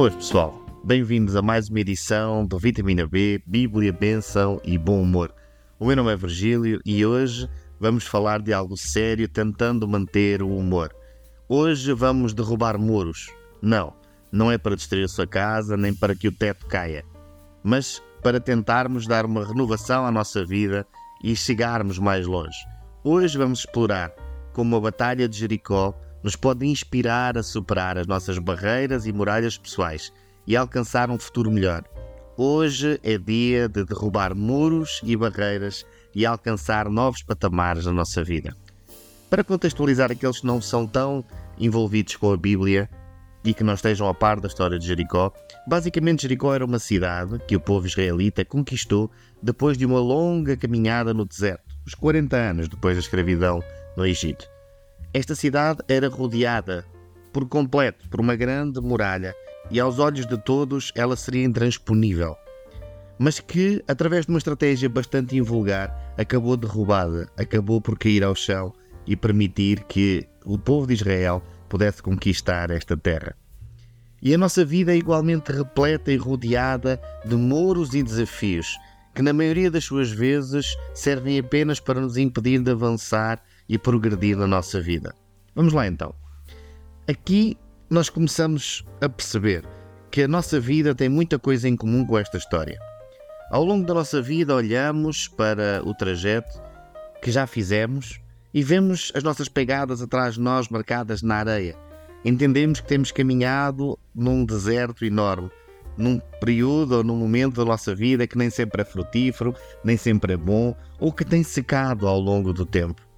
Boas, pessoal. Bem-vindos a mais uma edição do Vitamina B, Bíblia, Benção e Bom Humor. O meu nome é Virgílio e hoje vamos falar de algo sério tentando manter o humor. Hoje vamos derrubar muros. Não, não é para destruir a sua casa nem para que o teto caia, mas para tentarmos dar uma renovação à nossa vida e chegarmos mais longe. Hoje vamos explorar como a Batalha de Jericó nos pode inspirar a superar as nossas barreiras e muralhas pessoais e alcançar um futuro melhor. Hoje é dia de derrubar muros e barreiras e alcançar novos patamares na nossa vida. Para contextualizar aqueles que não são tão envolvidos com a Bíblia e que não estejam a par da história de Jericó, basicamente Jericó era uma cidade que o povo israelita conquistou depois de uma longa caminhada no deserto, os 40 anos depois da escravidão no Egito. Esta cidade era rodeada por completo por uma grande muralha e aos olhos de todos ela seria intransponível, mas que, através de uma estratégia bastante invulgar, acabou derrubada, acabou por cair ao chão e permitir que o povo de Israel pudesse conquistar esta terra. E a nossa vida é igualmente repleta e rodeada de muros e desafios, que na maioria das suas vezes servem apenas para nos impedir de avançar e progredir na nossa vida. Vamos lá então. Aqui nós começamos a perceber que a nossa vida tem muita coisa em comum com esta história. Ao longo da nossa vida, olhamos para o trajeto que já fizemos e vemos as nossas pegadas atrás de nós marcadas na areia. Entendemos que temos caminhado num deserto enorme, num período ou num momento da nossa vida que nem sempre é frutífero, nem sempre é bom ou que tem secado ao longo do tempo.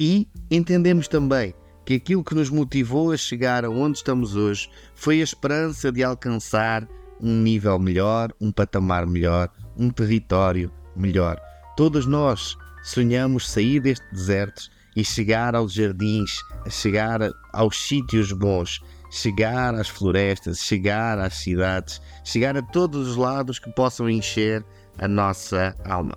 E entendemos também que aquilo que nos motivou a chegar aonde estamos hoje foi a esperança de alcançar um nível melhor, um patamar melhor, um território melhor. Todos nós sonhamos sair deste deserto e chegar aos jardins, chegar aos sítios bons, chegar às florestas, chegar às cidades, chegar a todos os lados que possam encher a nossa alma.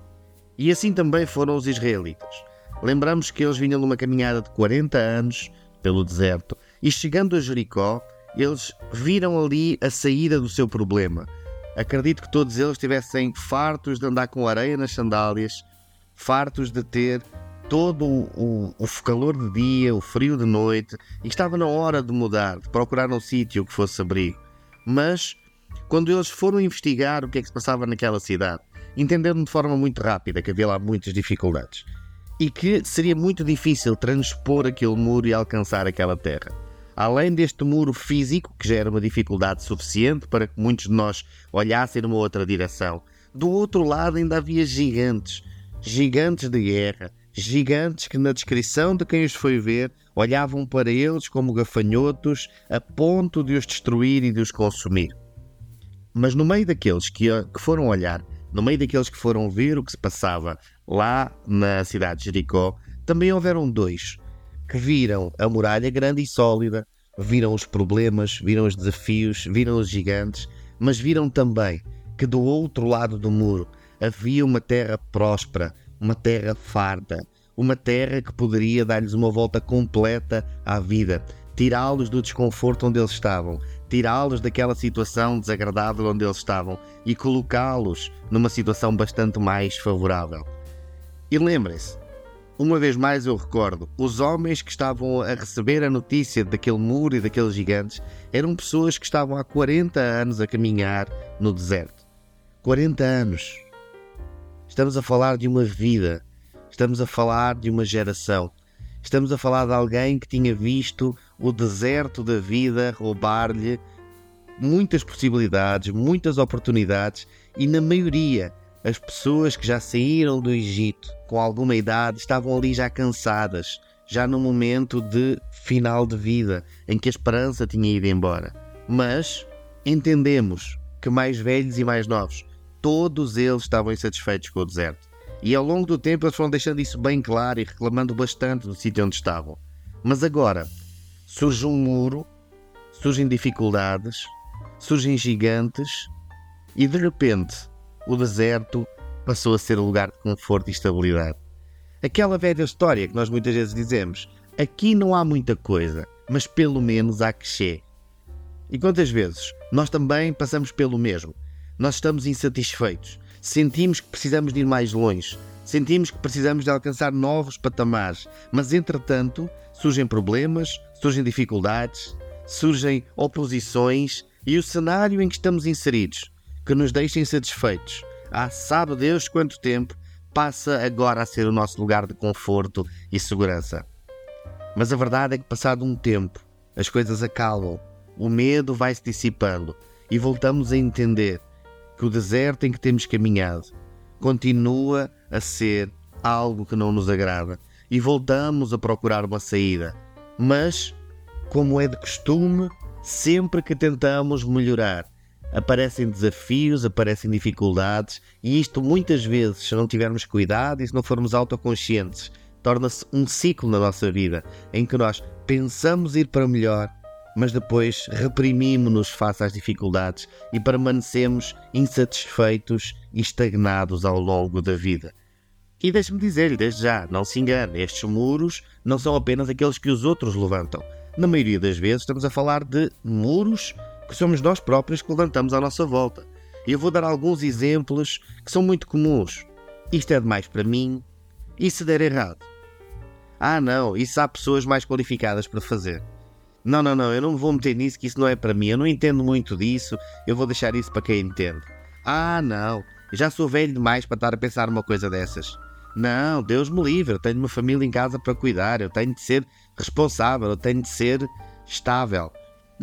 E assim também foram os israelitas. Lembramos que eles vinham numa caminhada de 40 anos pelo deserto e chegando a Jericó, eles viram ali a saída do seu problema. Acredito que todos eles estivessem fartos de andar com areia nas sandálias, fartos de ter todo o, o, calor de dia, o frio de noite, e estava na hora de mudar, de procurar um sítio que fosse abrigo. Mas, quando eles foram investigar o que é que se passava naquela cidade, entenderam de forma muito rápida que havia lá muitas dificuldades e que seria muito difícil transpor aquele muro e alcançar aquela terra. Além deste muro físico, que já era uma dificuldade suficiente para que muitos de nós olhassem numa outra direção, do outro lado ainda havia gigantes, gigantes de guerra, gigantes que, na descrição de quem os foi ver, olhavam para eles como gafanhotos a ponto de os destruir e de os consumir. Mas no meio daqueles que, que foram olhar, no meio daqueles que foram ver o que se passava lá na cidade de Jericó, também houveram dois que viram a muralha grande e sólida, viram os problemas, viram os desafios, viram os gigantes, mas viram também que do outro lado do muro havia uma terra próspera, uma terra farta, uma terra que poderia dar-lhes uma volta completa à vida, tirá-los do desconforto onde eles estavam, tirá-los daquela situação desagradável onde eles estavam e colocá-los numa situação bastante mais favorável. E lembrem-se, uma vez mais eu recordo, os homens que estavam a receber a notícia daquele muro e daqueles gigantes eram pessoas que estavam há 40 anos a caminhar no deserto. 40 anos. Estamos a falar de uma vida, estamos a falar de uma geração, estamos a falar de alguém que tinha visto o deserto da vida roubar-lhe muitas possibilidades, muitas oportunidades e, na maioria, as pessoas que já saíram do Egito com alguma idade estavam ali já cansadas, já no momento de final de vida, em que a esperança tinha ido embora. Mas entendemos que mais velhos e mais novos, todos eles estavam insatisfeitos com o deserto. E ao longo do tempo eles foram deixando isso bem claro e reclamando bastante do sítio onde estavam. Mas agora surge um muro, surgem dificuldades, surgem gigantes e de repente o deserto passou a ser lugar de conforto e estabilidade. Aquela velha história que nós muitas vezes dizemos: aqui não há muita coisa, mas pelo menos há que E quantas vezes nós também passamos pelo mesmo? Nós estamos insatisfeitos, sentimos que precisamos de ir mais longe, sentimos que precisamos de alcançar novos patamares, mas entretanto surgem problemas, surgem dificuldades, surgem oposições e o cenário em que estamos inseridos, que nos deixa insatisfeitos, há sabe Deus quanto tempo, passa agora a ser o nosso lugar de conforto e segurança. Mas a verdade é que, passado um tempo, as coisas acalmam, o medo vai se dissipando e voltamos a entender que o deserto em que temos caminhado continua a ser algo que não nos agrada e voltamos a procurar uma saída. Mas, como é de costume, sempre que tentamos melhorar, aparecem desafios, aparecem dificuldades, e isto muitas vezes, se não tivermos cuidado e se não formos autoconscientes, torna-se um ciclo na nossa vida em que nós pensamos ir para melhor, mas depois reprimimos-nos face às dificuldades e permanecemos insatisfeitos e estagnados ao longo da vida. E deixe-me dizer-lhe desde já, não se engane, estes muros não são apenas aqueles que os outros levantam. Na maioria das vezes estamos a falar de muros que somos nós próprios que levantamos à nossa volta. E eu vou dar alguns exemplos que são muito comuns. Isto é demais para mim. E se der errado? Ah, não, isso há pessoas mais qualificadas para fazer. Não, não, não, eu não me vou meter nisso, que isso não é para mim. Eu não entendo muito disso, eu vou deixar isso para quem entende. Ah, não, já sou velho demais para estar a pensar numa coisa dessas. Não, Deus me livre, eu tenho uma família em casa para cuidar, eu tenho de ser responsável, eu tenho de ser estável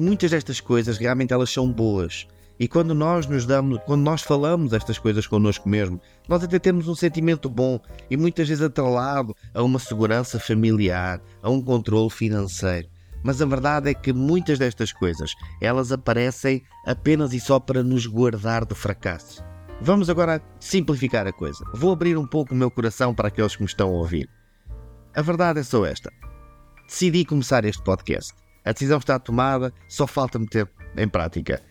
muitas destas coisas realmente elas são boas. E quando nós nos damos, quando nós falamos estas coisas connosco mesmo, nós até temos um sentimento bom e muitas vezes atrelado a uma segurança familiar, a um controle financeiro. Mas a verdade é que muitas destas coisas, elas aparecem apenas e só para nos guardar do fracasso. Vamos agora simplificar a coisa. Vou abrir um pouco o meu coração para aqueles que me estão a ouvir. A verdade é só esta. Decidi começar este podcast a decisão está tomada, só falta meter em prática.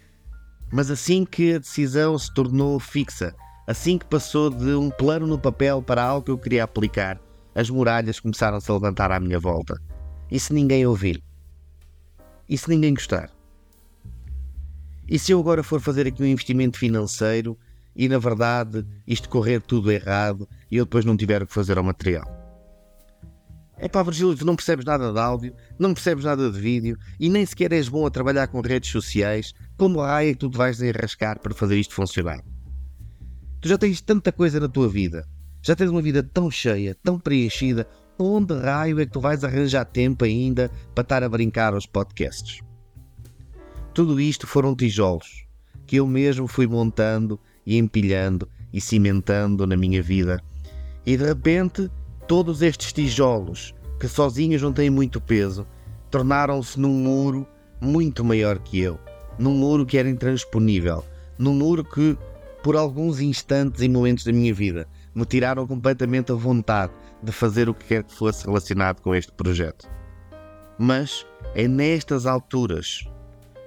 Mas assim que a decisão se tornou fixa, assim que passou de um plano no papel para algo que eu queria aplicar, as muralhas começaram-se a levantar à minha volta. E se ninguém ouvir? E se ninguém gostar? E se eu agora for fazer aqui um investimento financeiro e na verdade isto correr tudo errado e eu depois não tiver o que fazer ao material? É pá, Virgílio, tu não percebes nada de áudio, não percebes nada de vídeo e nem sequer és bom a trabalhar com redes sociais. Como raio é que tu te vais enrascar para fazer isto funcionar? Tu já tens tanta coisa na tua vida, já tens uma vida tão cheia, tão preenchida, onde raio é que tu vais arranjar tempo ainda para estar a brincar aos podcasts? Tudo isto foram tijolos que eu mesmo fui montando e empilhando e cimentando na minha vida. E de repente Todos estes tijolos, que sozinhos não têm muito peso, tornaram-se num muro muito maior que eu, num muro que era intransponível, num muro que, por alguns instantes e momentos da minha vida, me tiraram completamente a vontade de fazer o que quer que fosse relacionado com este projeto. Mas é nestas alturas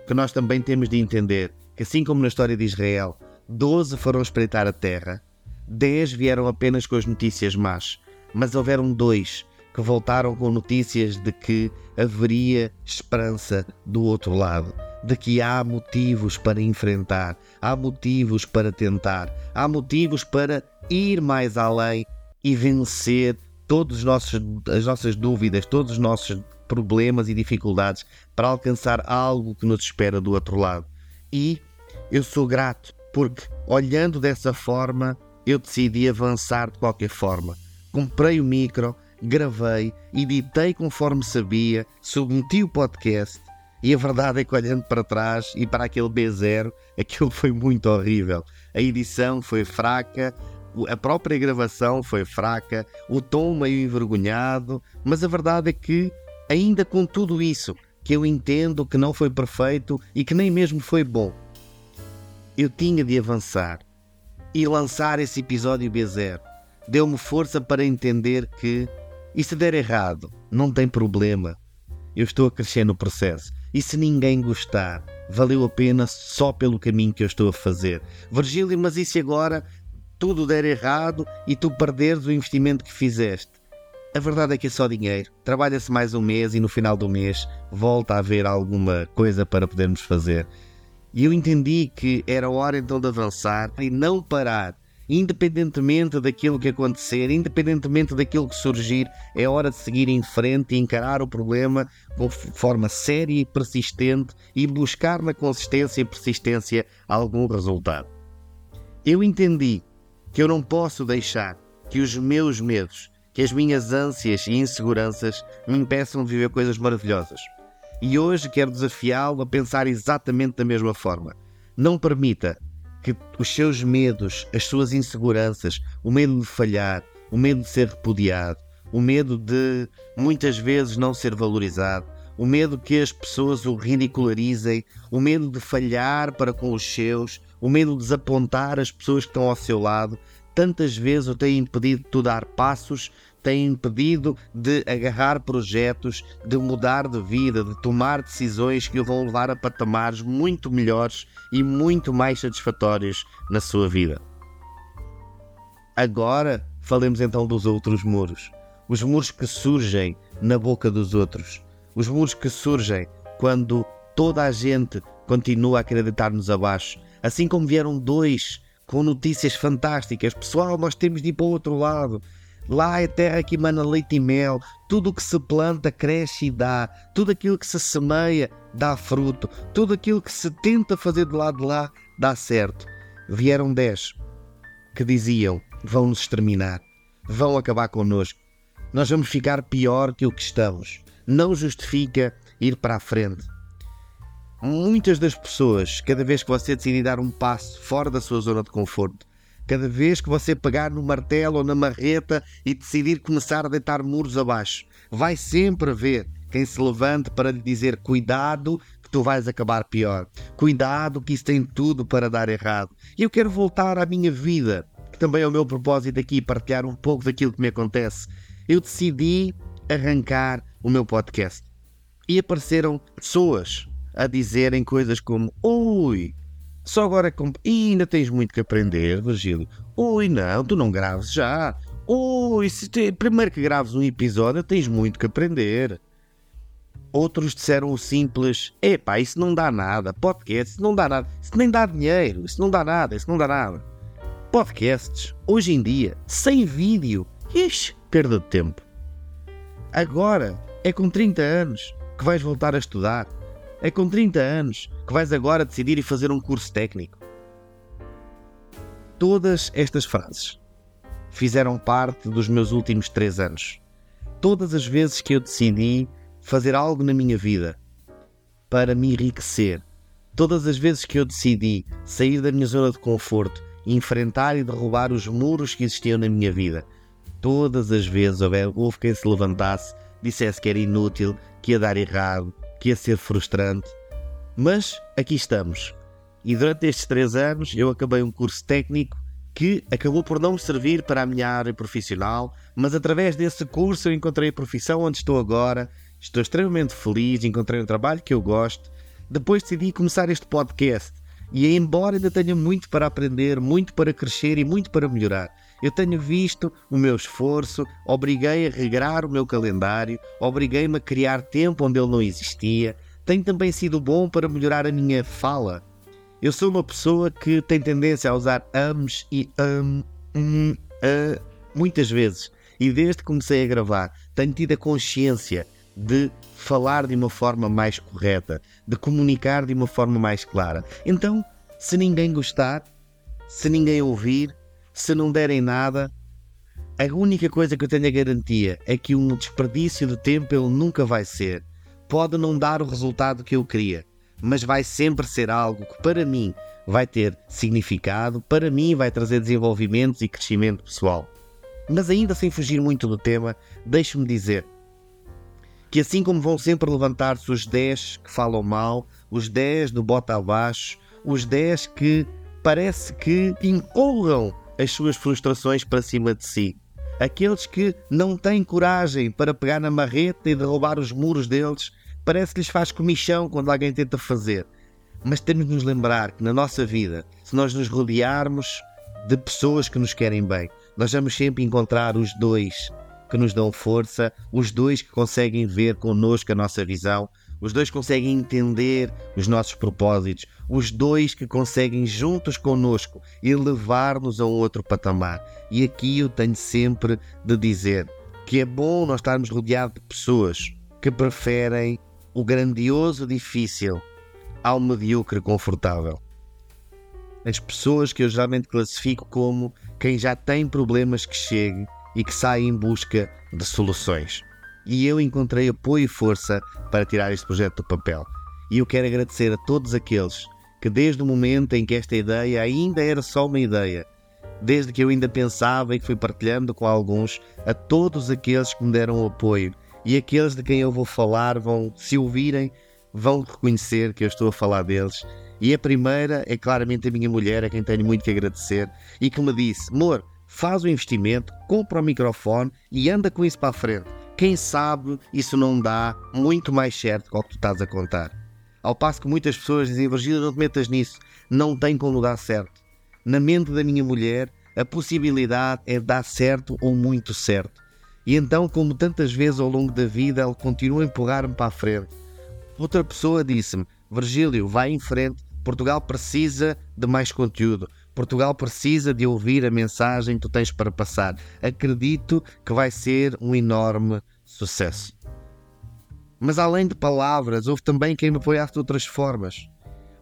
que nós também temos de entender que, assim como na história de Israel, 12 foram espreitar a terra, 10 vieram apenas com as notícias más, mas houveram dois que voltaram com notícias de que haveria esperança do outro lado, de que há motivos para enfrentar, há motivos para tentar, há motivos para ir mais além e vencer todas as nossas dúvidas, todos os nossos problemas e dificuldades para alcançar algo que nos espera do outro lado. E eu sou grato porque, olhando dessa forma, eu decidi avançar de qualquer forma comprei o micro, gravei, editei conforme sabia, submeti o podcast e a verdade é que olhando para trás e para aquele B0, aquilo foi muito horrível. A edição foi fraca, a própria gravação foi fraca, o tom meio envergonhado, mas a verdade é que, ainda com tudo isso, que eu entendo que não foi perfeito e que nem mesmo foi bom, eu tinha de avançar e lançar esse episódio B0 deu-me força para entender que, e se der errado, não tem problema. Eu estou a crescer no processo. E se ninguém gostar, valeu a pena só pelo caminho que eu estou a fazer. Virgílio, mas e se agora tudo der errado e tu perderes o investimento que fizeste? a verdade é que é só dinheiro. Trabalha-se mais um mês e no final do mês volta a haver alguma coisa para podermos fazer. E eu entendi que era hora então de avançar e não parar. Independentemente daquilo que acontecer, independentemente daquilo que surgir, é hora de seguir em frente e encarar o problema com forma séria e persistente e buscar na consistência e persistência algum resultado. Eu entendi que eu não posso deixar que os meus medos, que as minhas ânsias e inseguranças me impeçam de viver coisas maravilhosas. E hoje quero desafiá-lo a pensar exatamente da mesma forma. Não permita que os seus medos, as suas inseguranças, o medo de falhar, o medo de ser repudiado, o medo de muitas vezes não ser valorizado, o medo que as pessoas o ridicularizem, o medo de falhar para com os seus, o medo de desapontar as pessoas que estão ao seu lado, tantas vezes o tem impedido de dar passos, tem impedido de agarrar projetos, de mudar de vida, de tomar decisões que o vão levar a patamares muito melhores e muito mais satisfatórios na sua vida. Agora falemos então dos outros muros. Os muros que surgem na boca dos outros. Os muros que surgem quando toda a gente continua a acreditar-nos abaixo. Assim como vieram dois com notícias fantásticas. Pessoal, nós temos de ir para o outro lado. Lá é terra que emana leite e mel. Tudo o que se planta cresce e dá. Tudo aquilo que se semeia dá fruto. Tudo aquilo que se tenta fazer do lado de lá dá certo. Vieram dez que diziam: vão nos exterminar, vão acabar connosco. Nós vamos ficar pior que o que estamos. Não justifica ir para a frente. Muitas das pessoas, cada vez que você decidir dar um passo fora da sua zona de conforto, cada vez que você pegar no martelo ou na marreta e decidir começar a deitar muros abaixo, vai sempre haver quem se levante para lhe dizer: cuidado, que tu vais acabar pior. Cuidado, que isso tem tudo para dar errado. E eu quero voltar à minha vida, que também é o meu propósito aqui, partilhar um pouco daquilo que me acontece. Eu decidi arrancar o meu podcast e apareceram pessoas a dizerem coisas como: Ui, só agora é com... e ainda tens muito que aprender, Virgílio. Ui, não, tu não graves já. Ui, se te... primeiro que graves um episódio, tens muito que aprender. Outros disseram o simples: epá, isso não dá nada. Podcast, isso não dá nada. Isso nem dá dinheiro. Isso não dá nada. Isso não dá nada. Podcasts, hoje em dia, sem vídeo. Ixi, perda de tempo. Agora, é com 30 anos que vais voltar a estudar é com 30 anos que vais agora decidir e fazer um curso técnico. Todas estas frases fizeram parte dos meus últimos três anos. Todas as vezes que eu decidi fazer algo na minha vida para me enriquecer, todas as vezes que eu decidi sair da minha zona de conforto enfrentar e derrubar os muros que existiam na minha vida, todas as vezes houve quem se levantasse, dissesse que era inútil, que ia dar errado, que ia ser frustrante. Mas aqui estamos. E durante estes três anos eu acabei um curso técnico que acabou por não me servir para a minha área profissional, mas através desse curso eu encontrei a profissão onde estou agora, estou extremamente feliz, encontrei um trabalho que eu gosto. Depois decidi começar este podcast e, embora ainda tenha muito para aprender, muito para crescer e muito para melhorar, eu tenho visto o meu esforço, obriguei a regrar o meu calendário, obriguei-me a criar tempo onde ele não existia. Tem também sido bom para melhorar a minha fala. Eu sou uma pessoa que tem tendência a usar ams e um, um, uh, muitas vezes. E desde que comecei a gravar, tenho tido a consciência de falar de uma forma mais correta, de comunicar de uma forma mais clara. Então, se ninguém gostar, se ninguém ouvir, se não derem nada, a única coisa que eu tenho a garantia é que um desperdício de tempo ele nunca vai ser. Pode não dar o resultado que eu queria, mas vai sempre ser algo que para mim vai ter significado, para mim vai trazer desenvolvimentos e crescimento pessoal. Mas ainda sem fugir muito do tema, deixe-me dizer que assim como vão sempre levantar-se os 10 que falam mal, os 10 do bota abaixo, os 10 que parece que empurram as suas frustrações para cima de si. Aqueles que não têm coragem para pegar na marreta e derrubar os muros deles, parece que lhes faz comichão quando alguém tenta fazer. Mas temos de nos lembrar que na nossa vida, se nós nos rodearmos de pessoas que nos querem bem, nós vamos sempre encontrar os dois que nos dão força, os dois que conseguem ver connosco a nossa visão, os dois conseguem entender os nossos propósitos, os dois que conseguem juntos conosco elevar-nos a um outro patamar. E aqui eu tenho sempre de dizer que é bom nós estarmos rodeados de pessoas que preferem o grandioso difícil ao medíocre confortável. As pessoas que eu geralmente classifico como quem já tem problemas que chegue e que sai em busca de soluções. E eu encontrei apoio e força para tirar este projeto do papel. E eu quero agradecer a todos aqueles que, desde o momento em que esta ideia ainda era só uma ideia, desde que eu ainda pensava e que fui partilhando com alguns, a todos aqueles que me deram apoio e aqueles de quem eu vou falar vão, se ouvirem, vão reconhecer que eu estou a falar deles. E a primeira é claramente a minha mulher, a quem tenho muito que agradecer, e que me disse: Amor, faz o investimento, compra o microfone e anda com isso para a frente. Quem sabe isso não dá muito mais certo que o que tu estás a contar. Ao passo que muitas pessoas dizem: Virgílio, não te metas nisso, não tem como dar certo. Na mente da minha mulher, a possibilidade é dar certo ou muito certo. E então, como tantas vezes ao longo da vida, ele continua a empurrar-me para a frente. Outra pessoa disse-me: Virgílio, vai em frente. Portugal precisa de mais conteúdo. Portugal precisa de ouvir a mensagem que tu tens para passar. Acredito que vai ser um enorme sucesso. Mas além de palavras, houve também quem me apoiasse de outras formas.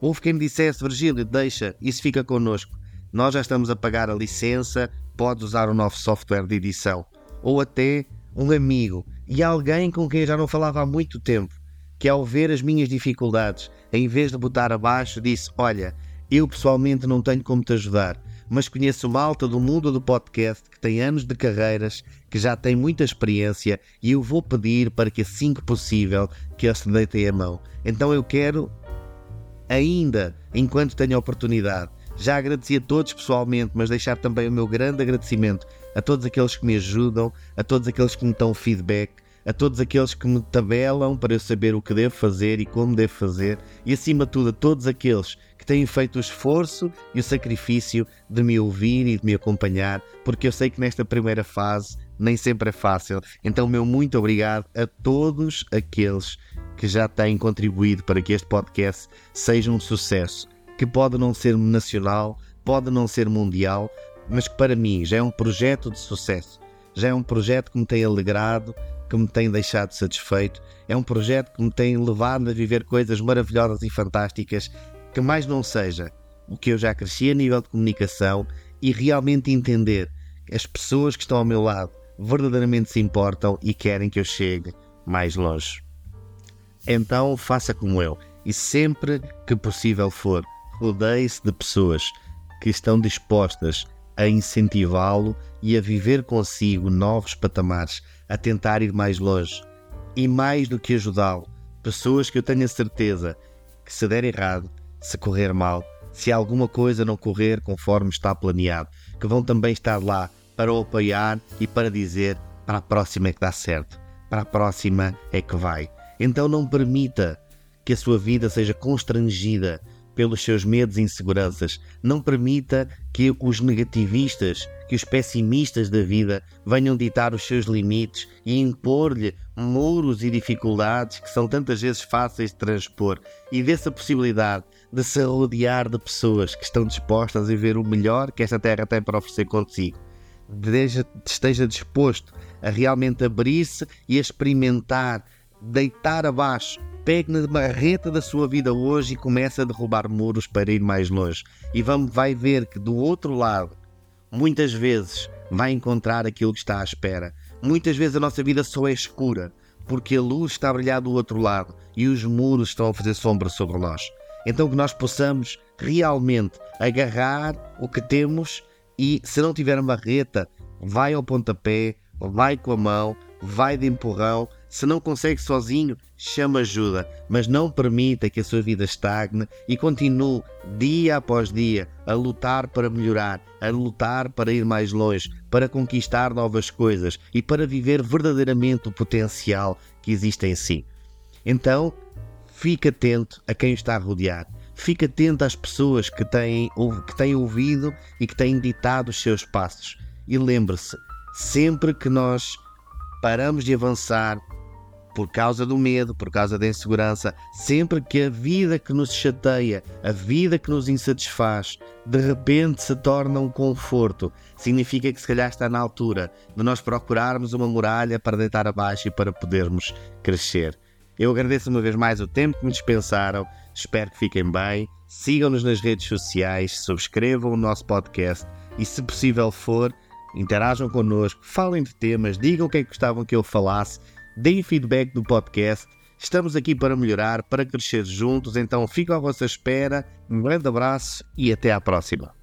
Houve quem me dissesse: Virgílio, deixa, isso fica connosco. Nós já estamos a pagar a licença, podes usar o novo software de edição ou até um amigo e alguém com quem eu já não falava há muito tempo, que ao ver as minhas dificuldades, em vez de botar abaixo, disse: Olha, eu pessoalmente não tenho como te ajudar, mas conheço malta do mundo do podcast que tem anos de carreiras, que já tem muita experiência e eu vou pedir para que assim que possível que eles te deitem a mão. Então eu quero, ainda, enquanto tenho oportunidade, já agradeci a todos pessoalmente, mas deixar também o meu grande agradecimento a todos aqueles que me ajudam, a todos aqueles que me dão feedback, a todos aqueles que me tabelam para eu saber o que devo fazer e como devo fazer, e acima de tudo a todos aqueles que têm feito o esforço e o sacrifício de me ouvir e de me acompanhar, porque eu sei que nesta primeira fase nem sempre é fácil. Então, meu muito obrigado a todos aqueles que já têm contribuído para que este podcast seja um sucesso, que pode não ser nacional, pode não ser mundial, mas que para mim já é um projeto de sucesso, já é um projeto que me tem alegrado, que me tem deixado satisfeito, é um projeto que me tem levado a viver coisas maravilhosas e fantásticas, que mais não seja o que eu já cresci a nível de comunicação e realmente entender que as pessoas que estão ao meu lado verdadeiramente se importam e querem que eu chegue mais longe. Então faça como eu e sempre que possível for, rodeie-se de pessoas que estão dispostas a incentivá-lo e a viver consigo novos patamares, a tentar ir mais longe. E mais do que ajudá-lo, pessoas que eu tenho a certeza que se der errado, se correr mal, se alguma coisa não correr conforme está planeado, que vão também estar lá para o apoiar e para dizer para a próxima é que dá certo, para a próxima é que vai. Então não permita que a sua vida seja constrangida pelos seus medos e inseguranças. Não permita que os negativistas, que os pessimistas da vida venham ditar os seus limites e impor-lhe muros e dificuldades que são tantas vezes fáceis de transpor. E dessa possibilidade de se rodear de pessoas que estão dispostas a ver o melhor que esta terra tem para oferecer consigo. esteja disposto a realmente abrir-se e a experimentar, deitar abaixo Pegue na marreta da sua vida hoje e comece a derrubar muros para ir mais longe. E vamos, vai ver que do outro lado, muitas vezes, vai encontrar aquilo que está à espera. Muitas vezes a nossa vida só é escura, porque a luz está a brilhar do outro lado e os muros estão a fazer sombra sobre nós. Então que nós possamos realmente agarrar o que temos e, se não tiver marreta, vai ao pontapé, vai com a mão, vai de empurrão. Se não consegue sozinho, chama ajuda, mas não permita que a sua vida estagne e continue dia após dia a lutar para melhorar, a lutar para ir mais longe, para conquistar novas coisas e para viver verdadeiramente o potencial que existe em si. Então, fique atento a quem está rodear. Fique atento às pessoas que têm, que têm ouvido e que têm ditado os seus passos. E lembre-se, sempre que nós paramos de avançar por causa do medo, por causa da insegurança, sempre que a vida que nos chateia, a vida que nos insatisfaz, de repente se torna um conforto, significa que se calhar está na altura de nós procurarmos uma muralha para deitar abaixo e para podermos crescer. Eu agradeço uma vez mais o tempo que me dispensaram, espero que fiquem bem, sigam-nos nas redes sociais, subscrevam o nosso podcast e, se possível for, interajam connosco, falem de temas, digam o que é que gostavam que eu falasse deem feedback do podcast. Estamos aqui para melhorar, para crescer juntos, então fico à vossa espera. Um grande abraço e até à próxima.